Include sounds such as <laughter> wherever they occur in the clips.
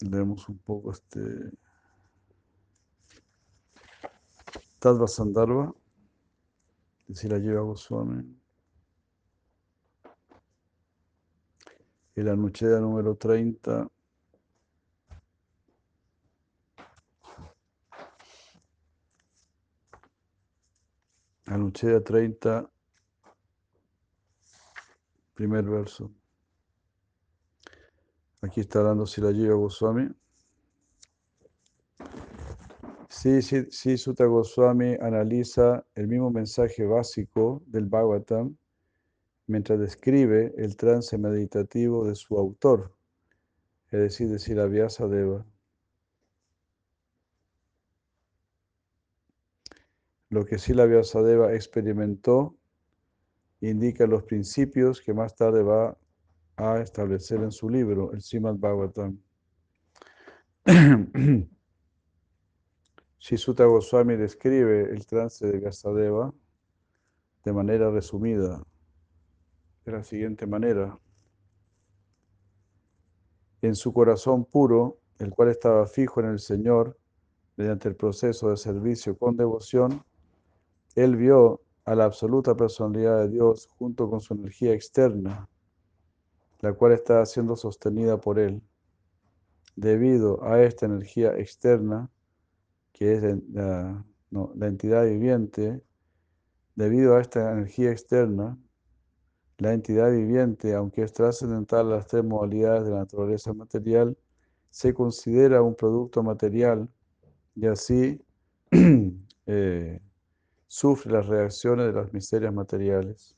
Leemos un poco este Tattva Sandarbha de Sirajiva Goswami. Y la Anucheda número 30. Anucheda 30, primer verso. Aquí está hablando Sirajiva Goswami. Sí, sí, sí, Sutta Goswami analiza el mismo mensaje básico del Bhagavatam mientras describe el trance meditativo de su autor, es decir, de Siravyasa. Lo que Siravyasa Deva experimentó indica los principios que más tarde va a establecer en su libro, el Srimad Bhagavatam. <clears throat> Shisuta Goswami describe el trance de Vyasadeva de manera resumida, de la siguiente manera. En su corazón puro, el cual estaba fijo en el Señor, mediante el proceso de servicio con devoción, él vio a la absoluta personalidad de Dios junto con su energía externa, la cual está siendo sostenida por él. Debido a esta energía externa, que es la, entidad viviente, debido a esta energía externa, la entidad viviente, aunque es trascendental a las tres modalidades de la naturaleza material, se considera un producto material y así <clears throat> eh, sufre las reacciones de las miserias materiales.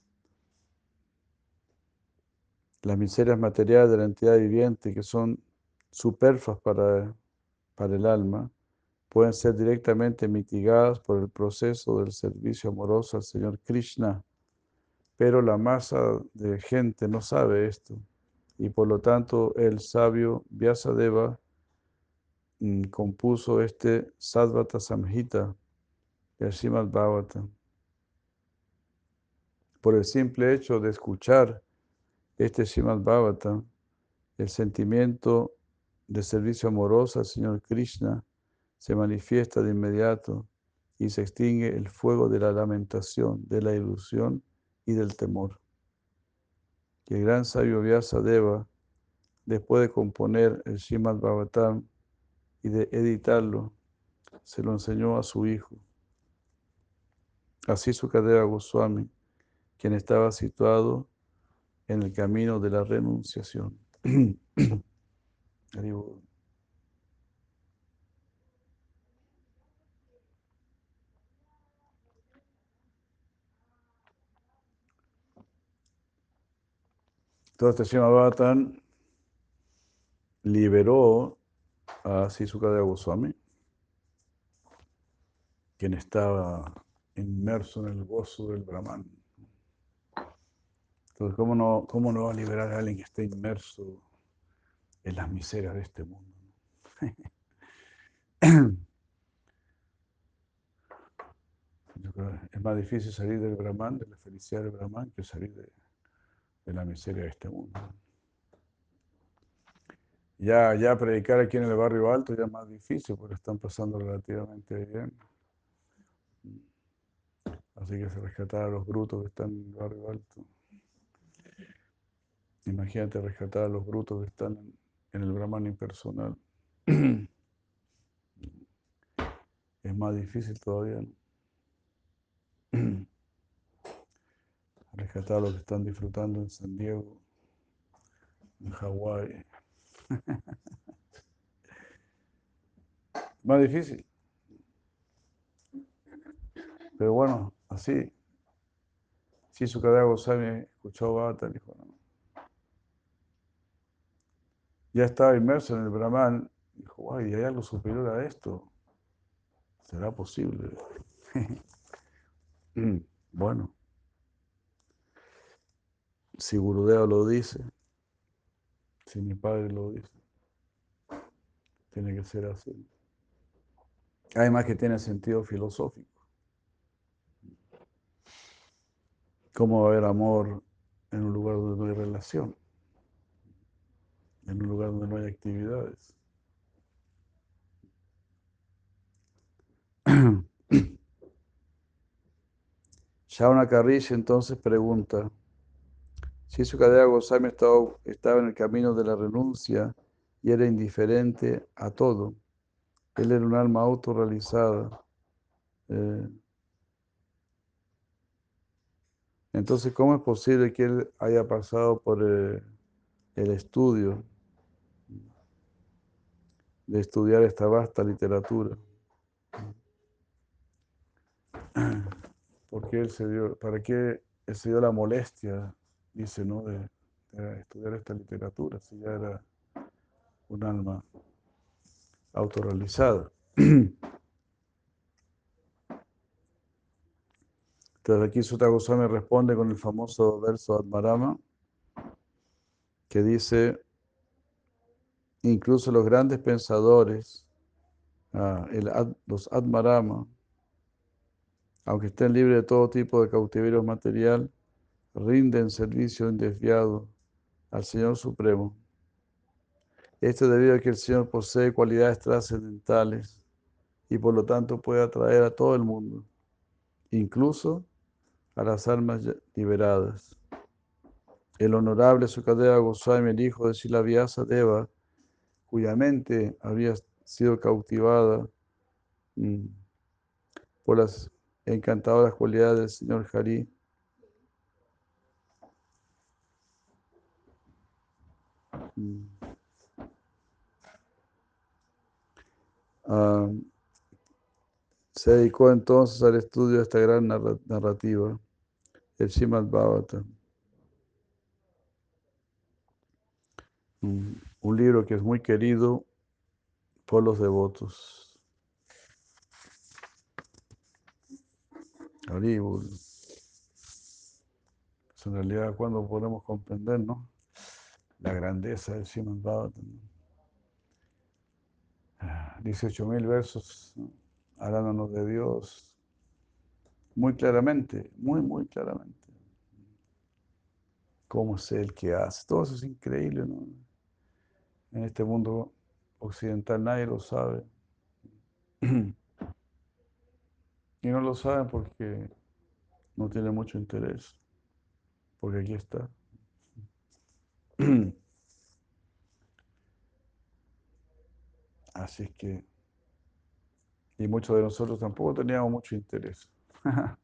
Las miserias materiales de la entidad viviente, que son superfluas para, para el alma, pueden ser directamente mitigadas por el proceso del servicio amoroso al Señor Krishna pero la masa de gente no sabe esto y por lo tanto el sabio Vyasadeva mm, compuso este Sadvata Samhita, el Bhagavatam. Por el simple hecho de escuchar este Srimad Bhagavatam, el sentimiento de servicio amoroso al Señor Krishna se manifiesta de inmediato y se extingue el fuego de la lamentación, de la ilusión y del temor. Que el gran sabio Vyasadeva, después de componer el Srimad Bhagavatam y de editarlo, se lo enseñó a su hijo. Así Sukadeva Goswami, quien estaba situado en el camino de la renunciación. <clears throat> Srimad Bhagavatam liberó a Sisukadeva Goswami, quien estaba inmerso en el gozo del Brahman. Entonces, ¿cómo no, ¿cómo no va a liberar a alguien que esté inmerso en las miserias de este mundo? <clears throat> es más difícil salir del Brahman, de la felicidad del Brahman, que salir de, de la miseria de este mundo. Ya, ya predicar aquí en el barrio alto ya es más difícil porque están pasando relativamente bien. Así que se rescatar a los brutos que están en el barrio alto. Imagínate rescatar a los brutos que están en el Brahman impersonal. <clears throat> Es más difícil todavía. ¿no? <clears throat> rescatar a los que están disfrutando en San Diego, en Hawái. <laughs> Más difícil. Pero bueno, así. Si su Goswami escuchó Bata, dijo, no. Ya estaba inmerso en el Brahman Dijo, ay, ¿hay algo superior a esto? ¿Será posible? <laughs> bueno, si Gurudeva lo dice, si mi padre lo dice, tiene que ser así. Además que tiene sentido filosófico. ¿Cómo va a haber amor en un lugar donde no hay relación? En un lugar donde no hay actividades. <clears throat> Shauna Karish entonces pregunta, si Sukadeva Goswami estaba, estaba en el camino de la renuncia y era indiferente a todo, él era un alma autorrealizada. Eh, entonces, ¿cómo es posible que él haya pasado por eh, el estudio de estudiar esta vasta literatura? Porque él se dio, ¿para qué se dio la molestia, dice, ¿no? De, estudiar esta literatura, si ya era un alma autorrealizada. <clears throat> Entonces aquí Sutta Goswami responde con el famoso verso Atmarama, que dice, incluso los grandes pensadores, ah, los Atmarama, aunque estén libres de todo tipo de cautiverio material, rinden servicio indesviado al Señor Supremo. Esto debido a que el Señor posee cualidades trascendentales y por lo tanto puede atraer a todo el mundo, incluso a las almas liberadas. El honorable Sukadeva Goswami, el hijo de Silavyasa Deva, cuya mente había sido cautivada mm, por las encantadoras cualidades del señor Hari, mm, ah, se dedicó entonces al estudio de esta gran narrativa el Srimad Bhavata. Un libro que es muy querido por los devotos. Haribul. Pues en realidad, cuando podemos comprender ¿no? la grandeza del Srimad Bhavata. 18.000 versos hablándonos de Dios, muy claramente, muy, muy claramente. Cómo es el que hace. Todo eso es increíble, ¿no? En este mundo occidental nadie lo sabe. <clears throat> Y no lo saben porque no tiene mucho interés. Porque aquí está. <clears throat> Así es que, y muchos de nosotros tampoco teníamos mucho interés. <laughs>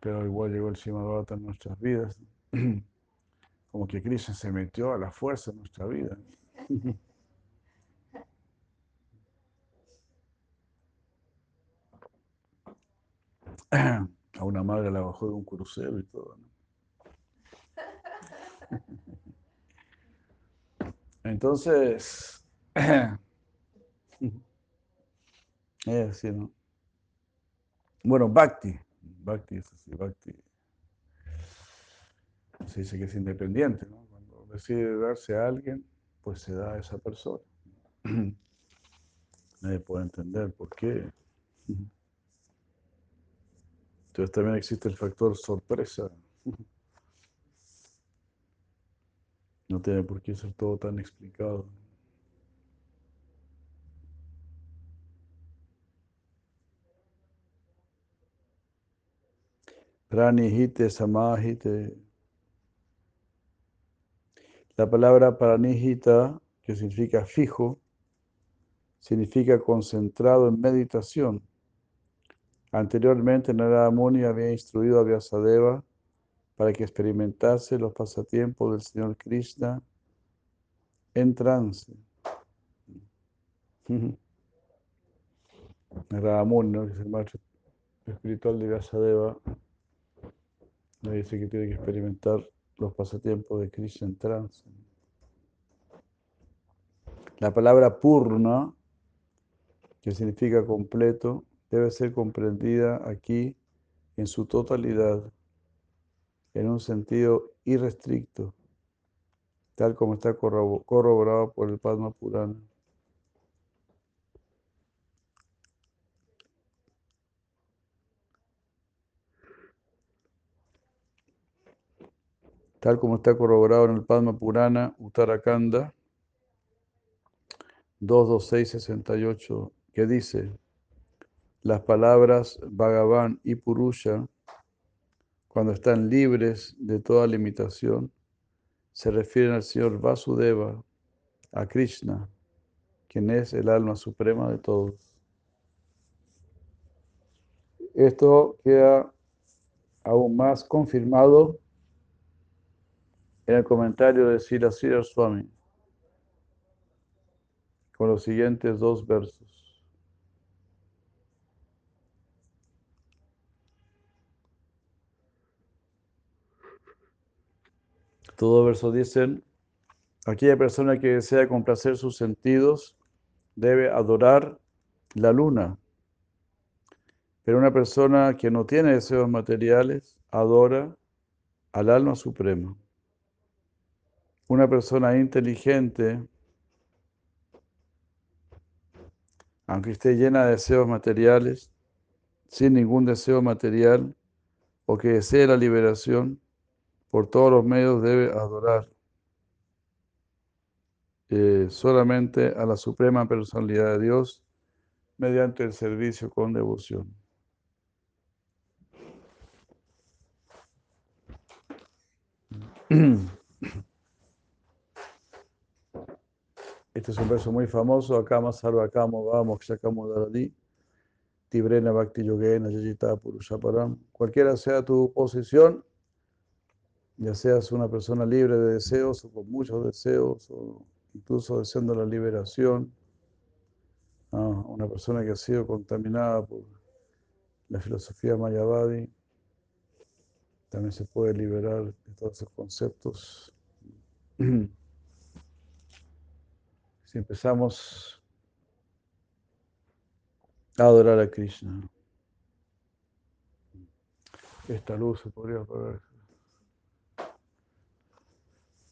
Pero igual llegó el Simadvata en nuestras vidas. <clears throat> Como que Krishna se metió a la fuerza en nuestra vida. <laughs> A una madre la bajó de un crucero y todo. <laughs> Entonces, <clears throat> es ¿no? Bueno, Bhakti. Bhakti es así, Bhakti. Se dice que es independiente, ¿no? Cuando decide darse a alguien, pues se da a esa persona. <clears throat> Nadie puede entender por qué. Entonces también existe el factor sorpresa. <laughs> No tiene por qué ser todo tan explicado. Pranihite samahite. La palabra pranihita, que significa fijo, significa concentrado en meditación. Anteriormente, Narada Muni había instruido a Vyasadeva para que experimentase los pasatiempos del Señor Krishna en trance. Narada Muni, que es el maestro espiritual de Vyasadeva, dice que tiene que experimentar los pasatiempos de Krishna en trance. La palabra purna, que significa completo, debe ser comprendida aquí en su totalidad, en un sentido irrestricto, tal como está corroborado por el Padma Purana. Tal como está corroborado en el Padma Purana, Uttarakanda 22668, que dice, las palabras Bhagavan y Purusha, cuando están libres de toda limitación, se refieren al Señor Vasudeva, a Krishna, quien es el alma suprema de todos. Esto queda aún más confirmado en el comentario de Sila Sira Swami, con los siguientes dos versos. Todos versos dicen, aquella persona que desea complacer sus sentidos debe adorar la luna. Pero una persona que no tiene deseos materiales adora al alma suprema. Una persona inteligente, aunque esté llena de deseos materiales, sin ningún deseo material, o que desee la liberación, por todos los medios debe adorar eh, solamente a la Suprema Personalidad de Dios mediante el servicio con devoción. <clears throat> Este es un verso muy famoso, Akama Sarvakamo Vamos Kshakamo Daradi, Tibrena Bhakti Yogena Yajita Purushaparam. Cualquiera sea tu posición, ya seas una persona libre de deseos o con muchos deseos, o incluso deseando la liberación, una persona que ha sido contaminada por la filosofía Mayavadi, también se puede liberar de todos esos conceptos. <clears throat> Si empezamos a adorar a Krishna, esta luz se podría apagar.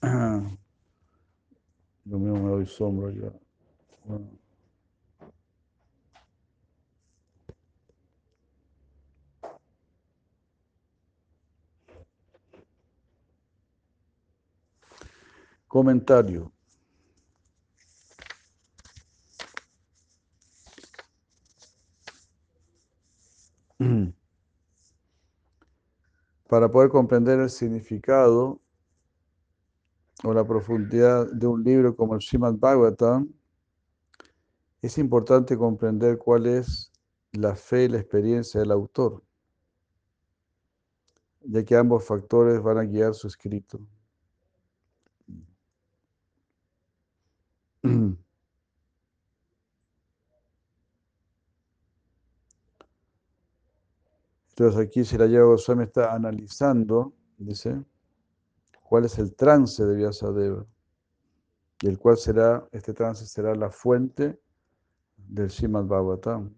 <clears throat> Lo mismo me doy sombra ya. Comentario. <clears throat> Para poder comprender el significado o la profundidad de un libro como el Srimad Bhagavatam, es importante comprender cuál es la fe y la experiencia del autor, ya que ambos factores van a guiar su escrito. <clears throat> Entonces aquí Siraya Goswami está analizando, dice, cuál es el trance de Vyasadeva y el cual será, este trance será la fuente del Srimad Bhagavatam.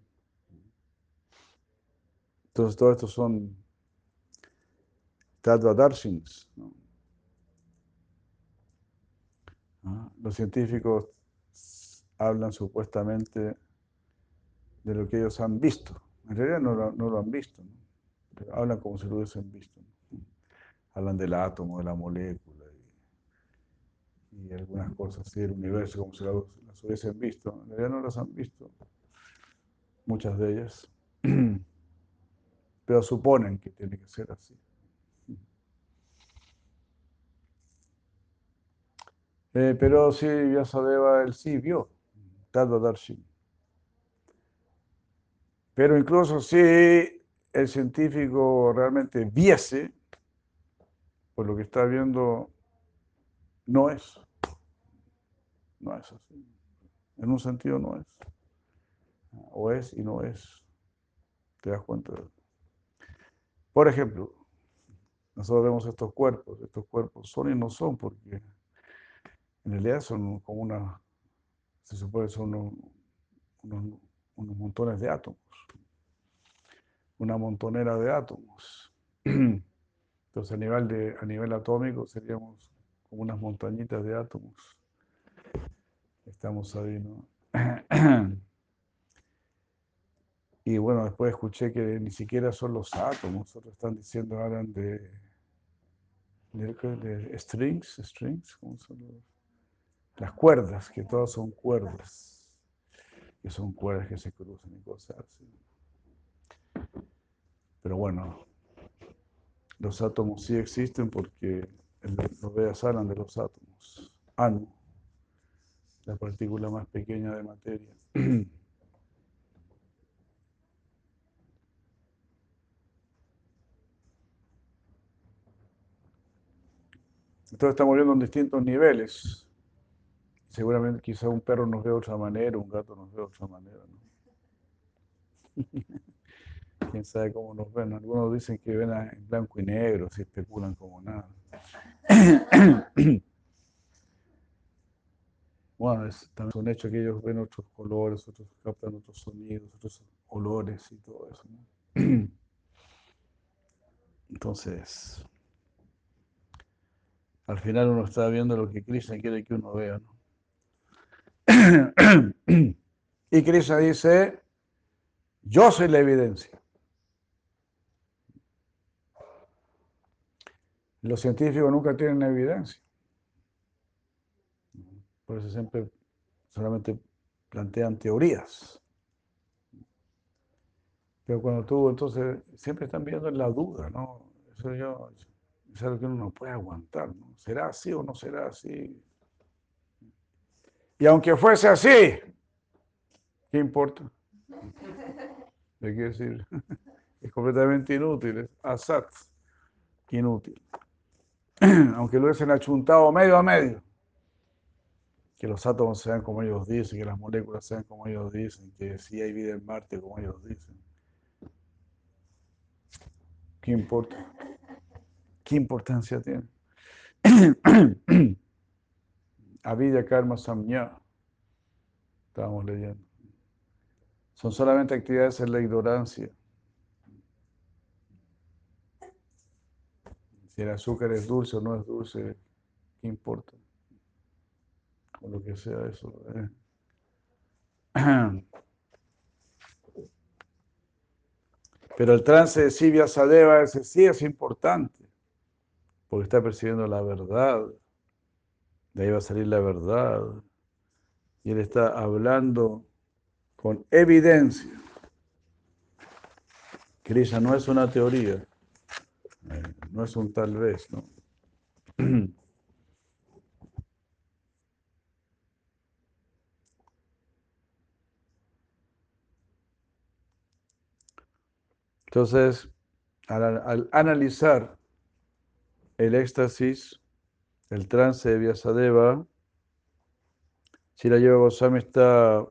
Entonces, todo esto son Tattva Darshins. Ah, los científicos hablan supuestamente de lo que ellos han visto. En realidad no lo, han visto, hablan como si lo hubiesen visto hablan del átomo, de la molécula y, algunas cosas así del universo como si las, hubiesen visto. En realidad no las han visto, muchas de ellas, <clears throat> pero suponen que tiene que ser así. <clears throat> Eh, pero sí, Vyasadeva, él sí vio, Tattva Darshan. Pero incluso si el científico realmente viese, pues lo que está viendo no es. No es así. En un sentido no es. O es y no es. ¿Te das cuenta? Por ejemplo, nosotros vemos estos cuerpos. Estos cuerpos son y no son porque en realidad son como una, se supone son unos, unos montones de átomos, una montonera de átomos. <clears throat> Entonces a nivel, de, a nivel atómico seríamos como unas montañitas de átomos. Estamos ahí, ¿no? <clears throat> Y bueno, después escuché que ni siquiera son los átomos, otros están diciendo, hablan de, de, strings, strings, ¿cómo son las cuerdas, que todas son cuerdas, que son cuerdas que se cruzan y cosas así. Pero bueno, los átomos sí existen porque los Vedas hablan de los átomos. Anu, la partícula más pequeña de materia. <clears throat> Entonces estamos viendo en distintos niveles. Seguramente quizá un perro nos ve de otra manera, un gato nos ve de otra manera. ¿no? <laughs> Quién sabe cómo nos ven. Algunos dicen que ven en blanco y negro, si especulan como nada. <coughs> Bueno, es, también un hecho que ellos ven otros colores, otros captan otros sonidos, otros olores y todo eso. <coughs> Entonces, al final uno está viendo lo que Krishna quiere que uno vea. ¿no? <coughs> y Krishna dice, yo soy la evidencia. Los científicos nunca tienen evidencia. Por eso siempre solamente plantean teorías. Pero cuando tú, entonces, siempre están viendo en la duda, ¿no? Eso yo, es algo que uno no puede aguantar, ¿no? ¿Será así o no será así? Y aunque fuese así, ¿qué importa? ¿De qué decir? <laughs> Es completamente inútil, es asat, inútil. <clears throat> Aunque lo hubiesen achuntado medio a medio, que los átomos sean como ellos dicen, que las moléculas sean como ellos dicen, que si hay vida en Marte como ellos dicen. ¿Qué importa? ¿Qué importancia tiene? <clears throat> Avidya Karma Samnya. Estábamos leyendo. Son solamente actividades en la ignorancia. Si el azúcar es dulce o no es dulce, ¿qué importa? O lo que sea eso. ¿eh? <clears throat> Pero el trance de Sivya Sadeva, ese sí es importante, porque está percibiendo la verdad. De ahí va a salir la verdad. Y él está hablando con evidencia. Krishna no es una teoría, no es un tal vez, ¿no? <clears throat> Entonces, al, analizar el éxtasis, el trance de Vyasadeva, Yoga Goswami está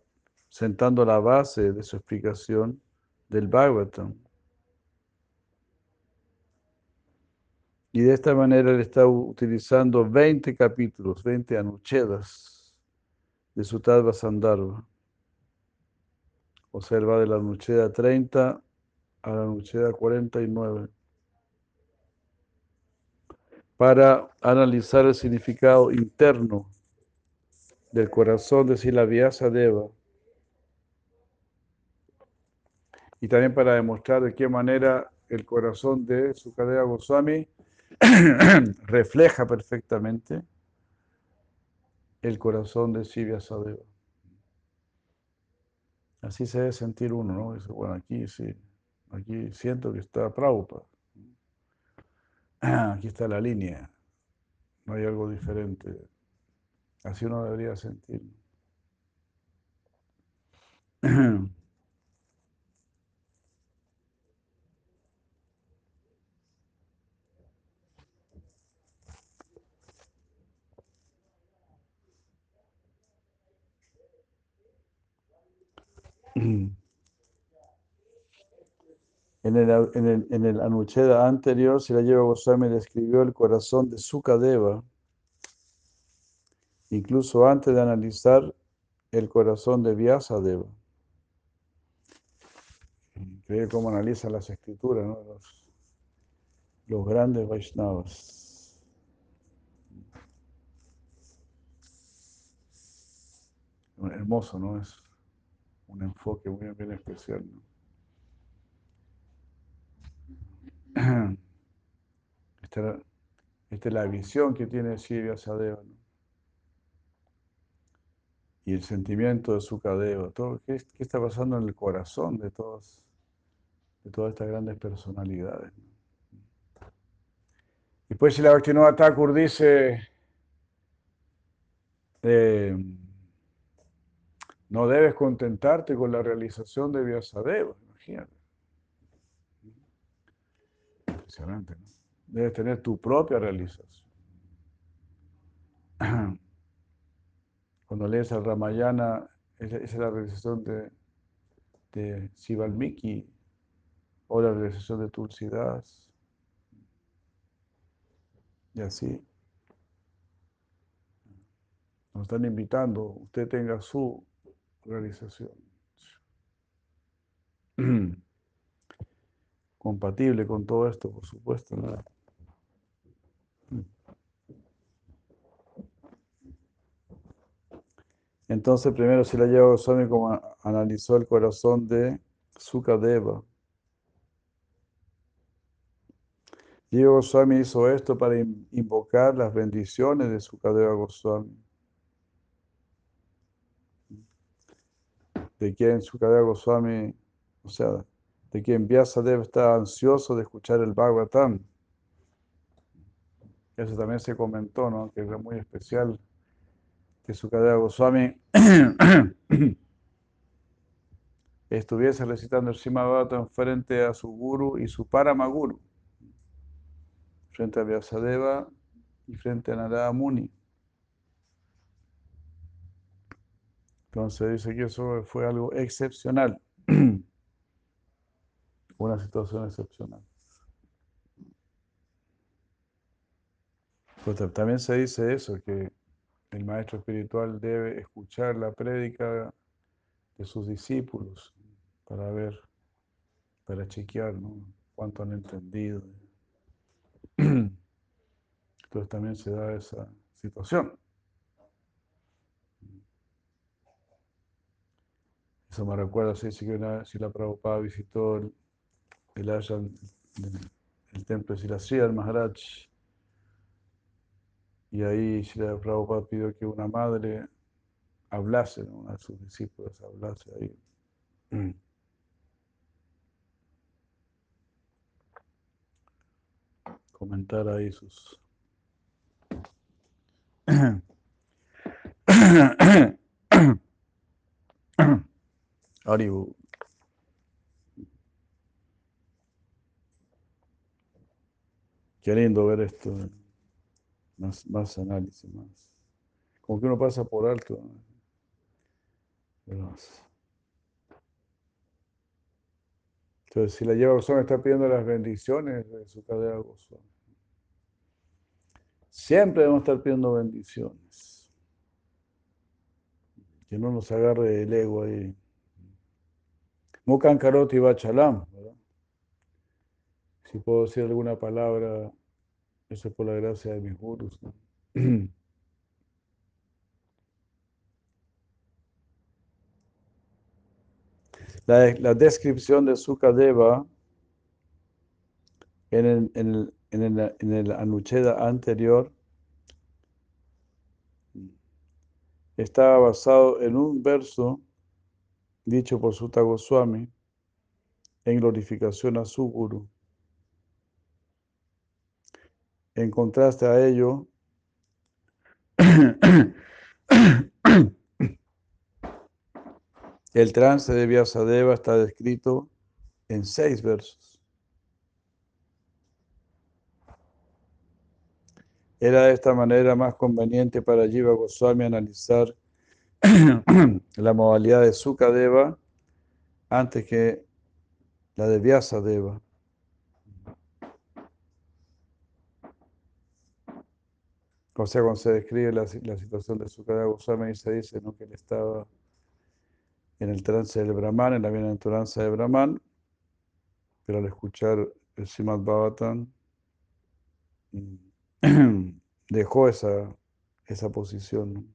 sentando la base de su explicación del Bhagavatam. Y de esta manera él está utilizando 20 capítulos, 20 anuchedas de su Tadva Sandharva. O sea, de la anucheda 30 a la Nucheda 49 para analizar el significado interno del corazón de Silavyasa Deva y también para demostrar de qué manera el corazón de Sukadeva Goswami <coughs> refleja perfectamente el corazón de Sivya Sadeva. Así se debe sentir uno, ¿no? Dice, bueno, aquí sí. Aquí siento que está Prabhupada. <coughs> Aquí está la línea. No hay algo diferente. Así uno debería sentir. <coughs> <clears throat> En el, en el, en el Anucheda anterior, Sirayeva Goswami describió el corazón de Sukadeva, incluso antes de analizar el corazón de Vyasadeva. Increíble cómo analiza las escrituras, ¿no? los, los grandes Vaishnavas. Hermoso, ¿no? Es un enfoque muy bien especial. <clears throat> Esta, esta, es la visión que tiene Sivya Sadeva. Y el sentimiento de su cadeo. Todo, ¿qué, ¿qué, está pasando en el corazón de, de todas estas grandes personalidades? Y pues si la Bhaktivinoda Thakur dice, eh, no debes contentarte con la realización de Vyasadeva, imagínate. Impresionante, ¿no? Debes tener tu propia realización. <clears throat> Cuando lees el Ramayana, esa es la realización de, de Sivalmiki o la realización de Tulsidas. Y así. Nos están invitando, usted tenga su realización. <clears throat> Compatible con todo esto, por supuesto. Entonces, primero si la lleva Goswami como analizó el corazón de Sukadeva. Diego Goswami hizo esto para invocar las bendiciones de Sukadeva Goswami. De quien Sukadeva Goswami, o sea, de quien Vyasadeva está ansioso de escuchar el Bhagavatam. Eso también se comentó, ¿no? Que era muy especial que Sukadeva Goswami <coughs> estuviese recitando el Srimad Bhagavatam frente a su guru y su paramaguru, frente a Vyasadeva y frente a Narada Muni. Entonces dice que eso fue algo excepcional, <clears throat> una situación excepcional. Pero también se dice eso, que el maestro espiritual debe escuchar la prédica de sus discípulos para ver, para chequear cuánto han entendido. <clears throat> Entonces también se da esa situación. Eso me recuerda, se dice que una si la Prabhupada visitó el, el el, templo de Sila el Maharaj, y ahí Sila Prabhupada pidió que una madre hablase, una de sus discípulos hablase ahí. <clears throat> Comentar ahí sus... <clears throat> <clears throat> Aribu. Qué lindo ver esto. Más, más análisis, más. Como que uno pasa por alto. Entonces, si la lleva Gozón está pidiendo las bendiciones de su cadena Gozón. Siempre debemos estar pidiendo bendiciones. Que no nos agarre el ego ahí. Mukan Karoti Bachalam. Si puedo decir alguna palabra, eso es por la gracia de mis gurus. <clears throat> La, descripción de Sukadeva en el, en, el, en, el, en el Anucheda anterior estaba basado en un verso dicho por Sutta Goswami en glorificación a su guru. En contraste a ello, <coughs> el trance de Vyasadeva está descrito en seis versos. Era de esta manera más conveniente para Jiva Goswami analizar la modalidad de Sukadeva antes que la de Vyasadeva. O sea, cuando se describe la, situación de Sukadeva Goswami, se dice ¿no? que él estaba en el trance del Brahman, en la bienaventuranza de Brahman, pero al escuchar el Srimad Bhavatan mm, <clears throat> dejó esa, esa posición.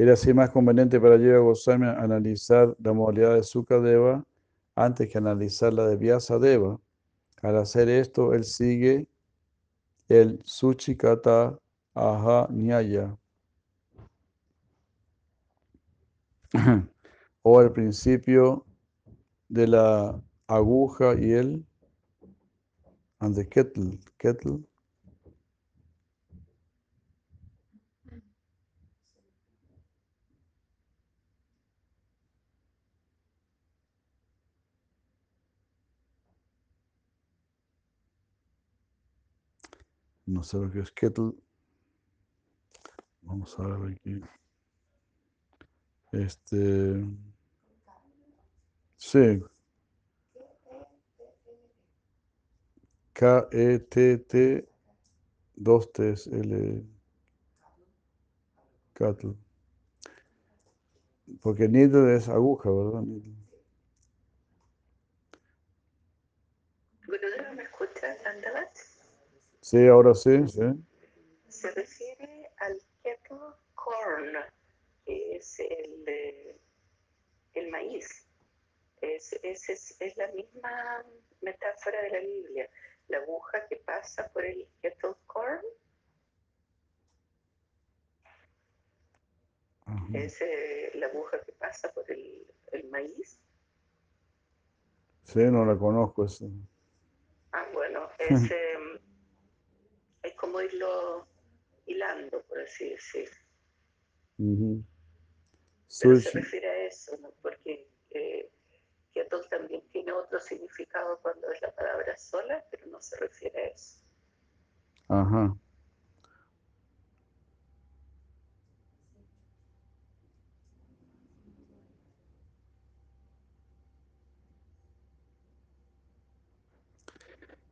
Era así más conveniente para Jiva Goswami analizar la modalidad de Sukadeva antes que analizar la de Vyasadeva. Al hacer esto, él sigue el Suchikata Aha Nyaya <clears throat> o el principio de la aguja y el and the kettle No sé lo que es kettle. Vamos a ver aquí. Este. Sí. K-E-T-T, dos T L. Cattle. Porque needle es aguja, ¿verdad? ¿me escuchas, Sí, ahora sí, sí. Se refiere al kettle corn, que es el, el maíz. Es, es, es, la misma metáfora de la Biblia. La aguja que pasa por el kettle corn es eh, la aguja que pasa por el, el maíz. Sí, no la conozco. Eso. Ah, bueno, <laughs> es, em, es como irlo hilando, por así decir. Pero se refiere a eso, ¿no? porque eh, también tiene otro significado cuando es la palabra sola, pero no se refiere a eso. Ajá.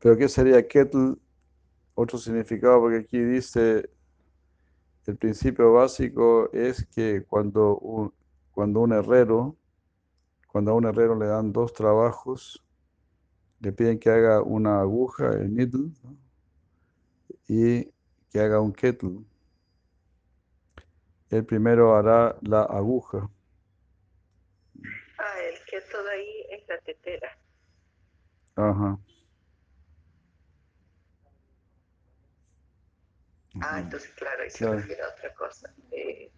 ¿Pero qué sería kettle? Otro significado, porque aquí dice, el principio básico es que cuando un, cuando un herrero, cuando a un herrero le dan dos trabajos, le piden que haga una aguja, el needle, y que haga un kettle. El primero hará la aguja. Ah, el kettle ahí es la tetera. Ajá. Ah, entonces, claro, ahí se refiere a otra cosa. Eh,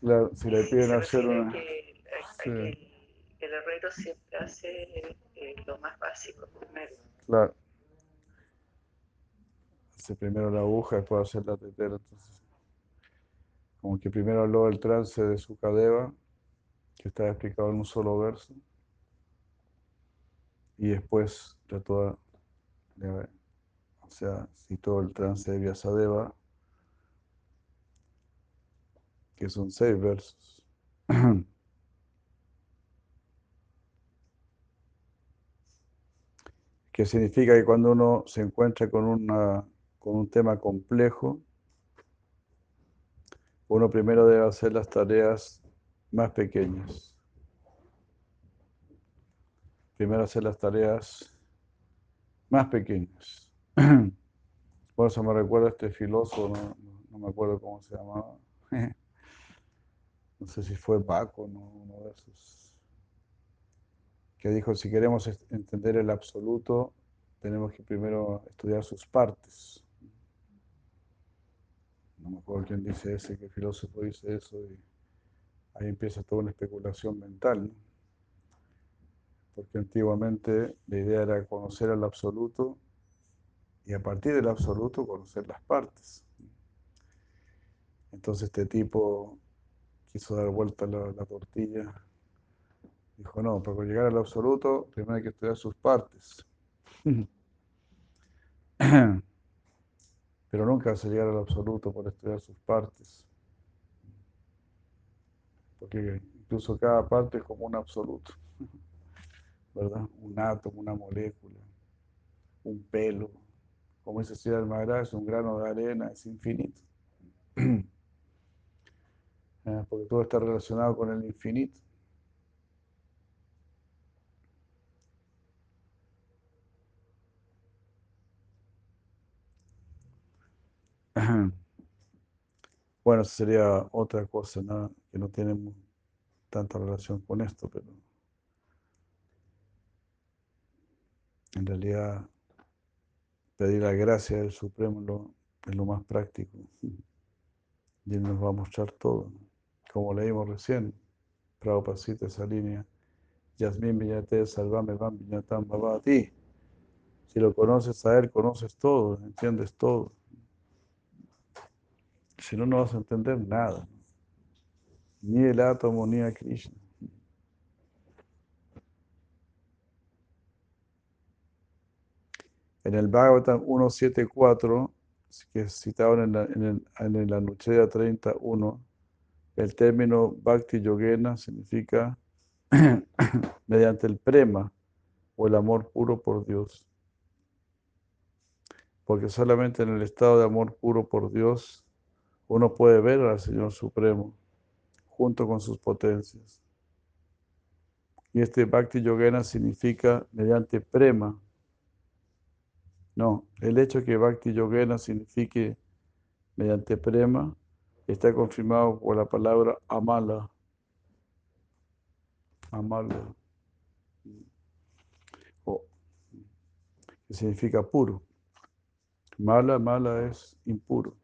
claro, si le piden hacer una... Que, el, el, herrero siempre hace eh, lo más básico primero. Claro. Hace primero la aguja, después hacer la tetera. Entonces, como que primero habló del trance de su cadeva, que está explicado en un solo verso, y después trató de sea, citó el trance de Vyasadeva, que son seis versos. <clears throat> que significa que cuando uno se encuentra con, una, con un tema complejo, uno primero debe hacer las tareas más pequeñas. Primero hacer las tareas más pequeñas. <clears throat> Por eso me recuerda este filósofo, no, me acuerdo cómo se llamaba. <laughs> No sé si fue Paco, ¿no? uno de esos. Que dijo, si queremos entender el absoluto, tenemos que primero estudiar sus partes. No me acuerdo quién dice ese, qué filósofo dice eso, ahí empieza toda una especulación mental. Porque antiguamente la idea era conocer el absoluto y a partir del absoluto conocer las partes. Entonces este tipo quiso dar vuelta la, la tortilla. Dijo, no, para llegar al absoluto primero hay que estudiar sus partes. <clears throat> Pero nunca vas a llegar al absoluto por estudiar sus partes. Porque incluso cada parte es como un absoluto. <laughs> ¿Verdad? Un átomo, una molécula, un pelo como dice Sri Maharaj, un grano de arena es infinito. <clears throat> Eh, porque todo está relacionado con el infinito. <clears throat> Bueno, sería otra cosa, que no tenemos tanta relación con esto, pero en realidad pedir la gracia del Supremo es lo más práctico. <laughs> Y Él nos va a mostrar todo, como leímos recién, Prabhupada esa línea, Yasmin Viñate Salvame Van Viñatam ti. Si lo conoces a Él, conoces todo, entiendes todo. Si no, no vas a entender nada. Ni el átomo, ni a Krishna. En el Bhagavatam 174, que es citado en, la, en, el, en la Anucheda 31, el término Bhakti Yogena significa <clears throat> mediante el prema o el amor puro por Dios. Porque solamente en el estado de amor puro por Dios uno puede ver al Señor Supremo junto con sus potencias. Y este Bhakti Yogena significa mediante prema. No, el hecho que Bhakti Yogena signifique mediante prema está confirmado por la palabra amala. Amala. que significa puro. Mala, mala es impuro.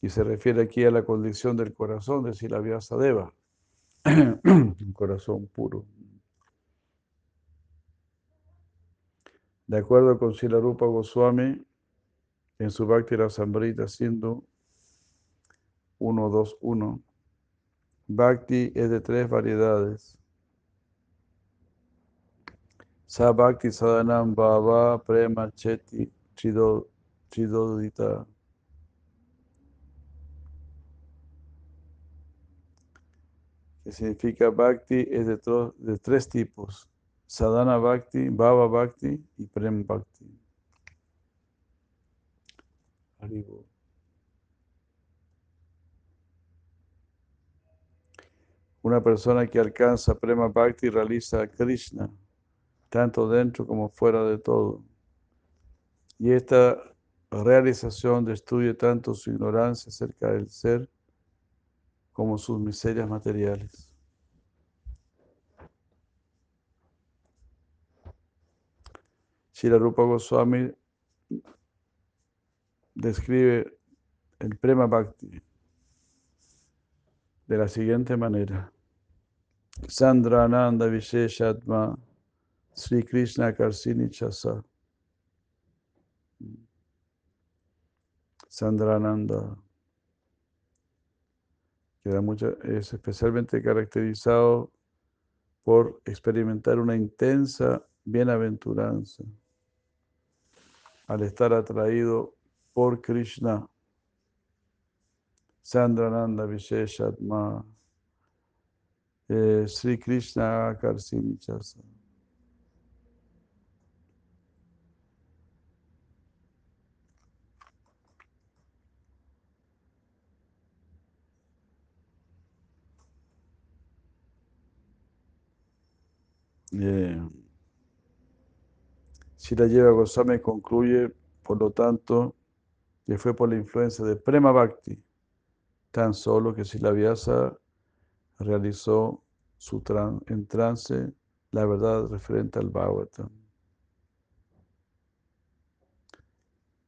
Y se refiere aquí a la condición del corazón de Silavyasa Deva, <clears throat> un corazón puro. De acuerdo con Silarupa Goswami, en su Bhakti Rasamrita siendo 1, Bhakti es de tres variedades. Sa Bhakti Sadhanam Bhava Prema Cheti Chidodita. Que significa Bhakti, es de, de tres tipos. Sadhana Bhakti, Bhava Bhakti y Prem Bhakti. Una persona que alcanza Prema Bhakti realiza Krishna, tanto dentro como fuera de todo. Y esta realización destruye tanto su ignorancia acerca del ser como sus miserias materiales. Shira Rupa Goswami describe el Prema Bhakti de la siguiente manera. Sandra Ananda Visheshatma Sri Krishna Karsini Chasa. Sandrananda es especialmente caracterizado por experimentar una intensa bienaventuranza al estar atraído por Krishna. Sandrananda Visheshatma eh, Sri Krishna Karsinichasa. Eh, si la lleva Goswami concluye, por lo tanto, que fue por la influencia de Prema Bhakti, tan solo que si la Vyasa realizó su en trance la verdad referente al Bhagavatam.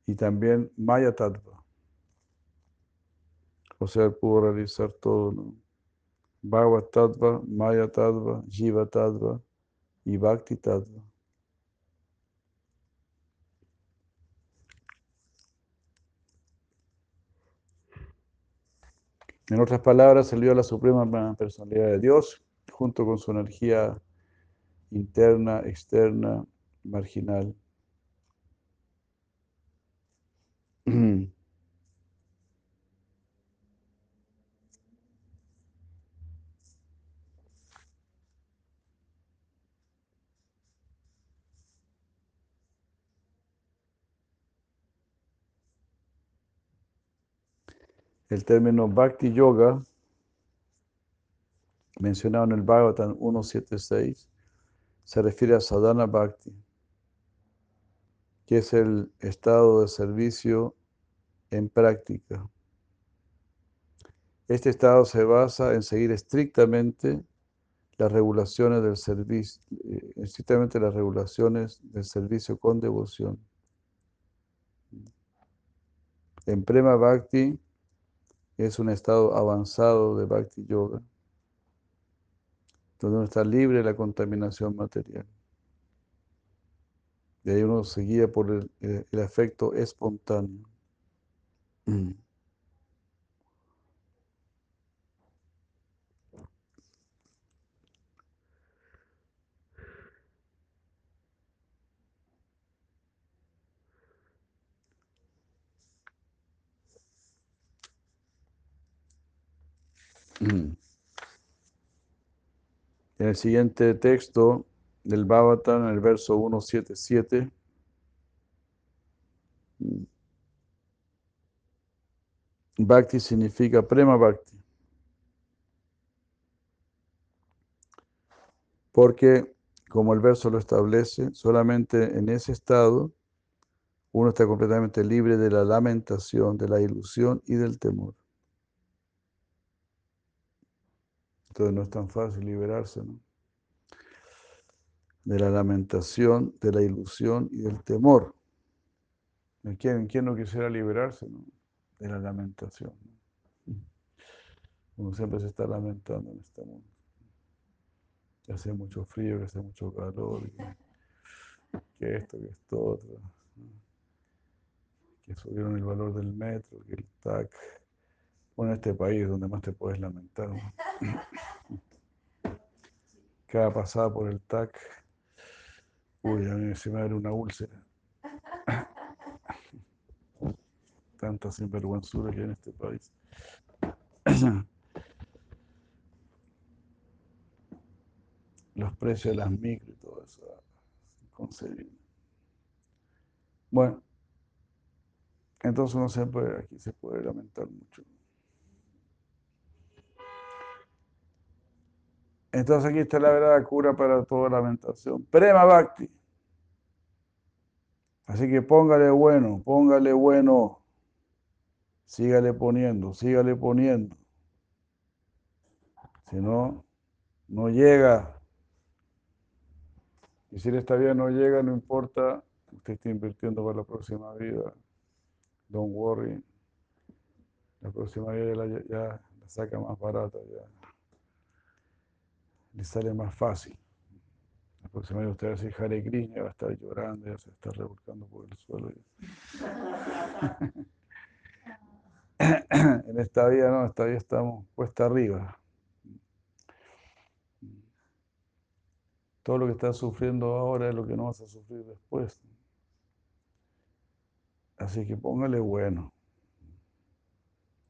Y también Maya Tattva. O sea, pudo realizar todo, ¿no? Maya Tattva, Jiva Tattva, y Bhakti. En otras palabras, salió a la suprema personalidad de Dios junto con su energía interna, externa, marginal. <clears throat> El término Bhakti Yoga, mencionado en el Bhagavatam 176, se refiere a Sadhana Bhakti, que es el estado de servicio en práctica. Este estado se basa en seguir estrictamente las regulaciones del servicio, eh, estrictamente las regulaciones del servicio con devoción. En Prema Bhakti es un estado avanzado de Bhakti Yoga, donde uno está libre de la contaminación material. De ahí uno se guía por el, el, el efecto espontáneo. En el siguiente texto del Bhavatan, en el verso 177, Bhakti significa Prema Bhakti. Porque, como el verso lo establece, solamente en ese estado uno está completamente libre de la lamentación, de la ilusión y del temor. Entonces no es tan fácil liberarse ¿no? de la lamentación, de la ilusión y del temor. ¿Quién, quién no quisiera liberarse ¿no? de la lamentación? Uno siempre se está lamentando en este mundo. Que hace mucho frío, que hace mucho calor, que, esto, que esto. Que subieron el valor del metro, que el TAC bueno, este país donde más te puedes lamentar. <laughs> Cada pasada por el TAC, uy, a mí se me abre una úlcera. <laughs> Tanta sinvergüenzura que hay en este país. <clears throat> Los precios de las micro y todo eso, inconcebible. Bueno, entonces uno puede, aquí se puede lamentar mucho. Entonces aquí está la verdadera cura para toda lamentación. Prema Bhakti. Así que póngale bueno, póngale bueno. Sígale poniendo, sígale poniendo. Si no, no llega. Y si esta vida no llega, no importa. Usted está invirtiendo para la próxima vida. Don't worry. La próxima vida ya, la saca más barata. Ya le sale más fácil. La próxima vez usted va a decir Hare va a estar llorando, ya se está revolcando por el suelo. <laughs> en esta vida no, esta vida estamos puesta arriba. Todo lo que estás sufriendo ahora es lo que no vas a sufrir después. Así que póngale bueno.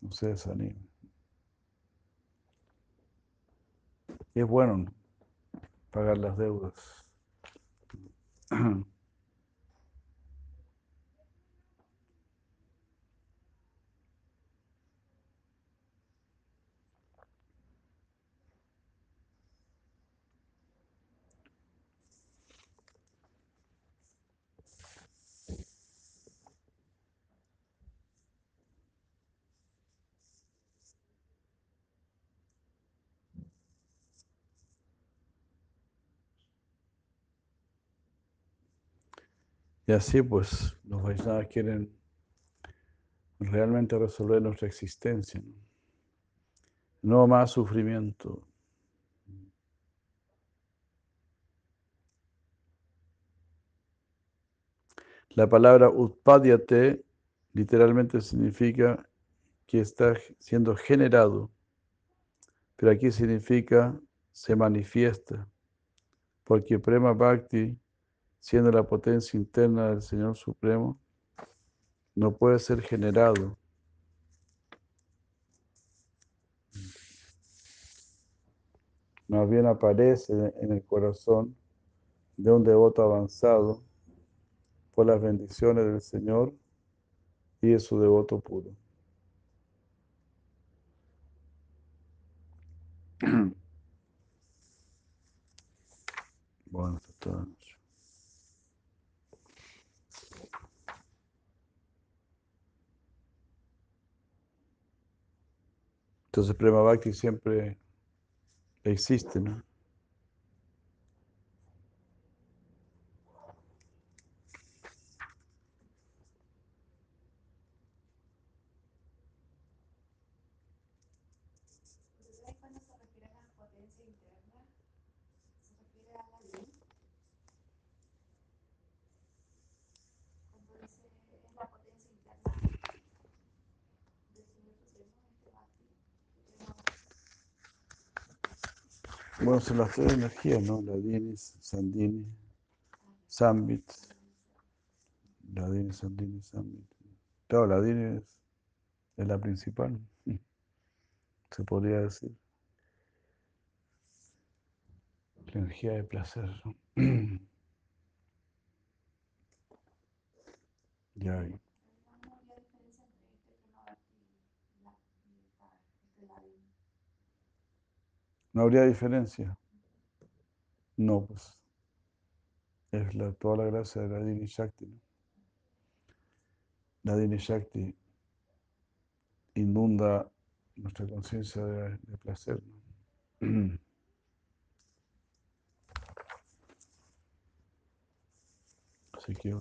No se desanime. Y es bueno pagar las deudas. <clears throat> Y así pues los Vaishnavas quieren realmente resolver nuestra existencia. ¿no? más sufrimiento. La palabra utpadyate literalmente significa que está siendo generado, pero aquí significa se manifiesta, porque Prema Bhakti siendo la potencia interna del Señor Supremo, no puede ser generado. Más bien aparece en el corazón de un devoto avanzado por las bendiciones del Señor y de su devoto puro. <clears throat> Bueno, está todo. Entonces Prema Bhakti siempre existe, ¿no? Bueno, son las tres energías, ¿no? La Dinis, Sandini, Sambit. La Dinis, Sandini, Sambit. Claro, la Dinis es la principal, <laughs> se podría decir. La energía de placer. <clears throat> ya. ¿No habría diferencia? No, pues. Es la, toda la gracia de la Dini Shakti. La Dini Shakti inunda nuestra conciencia de, de, placer. <clears throat> Así que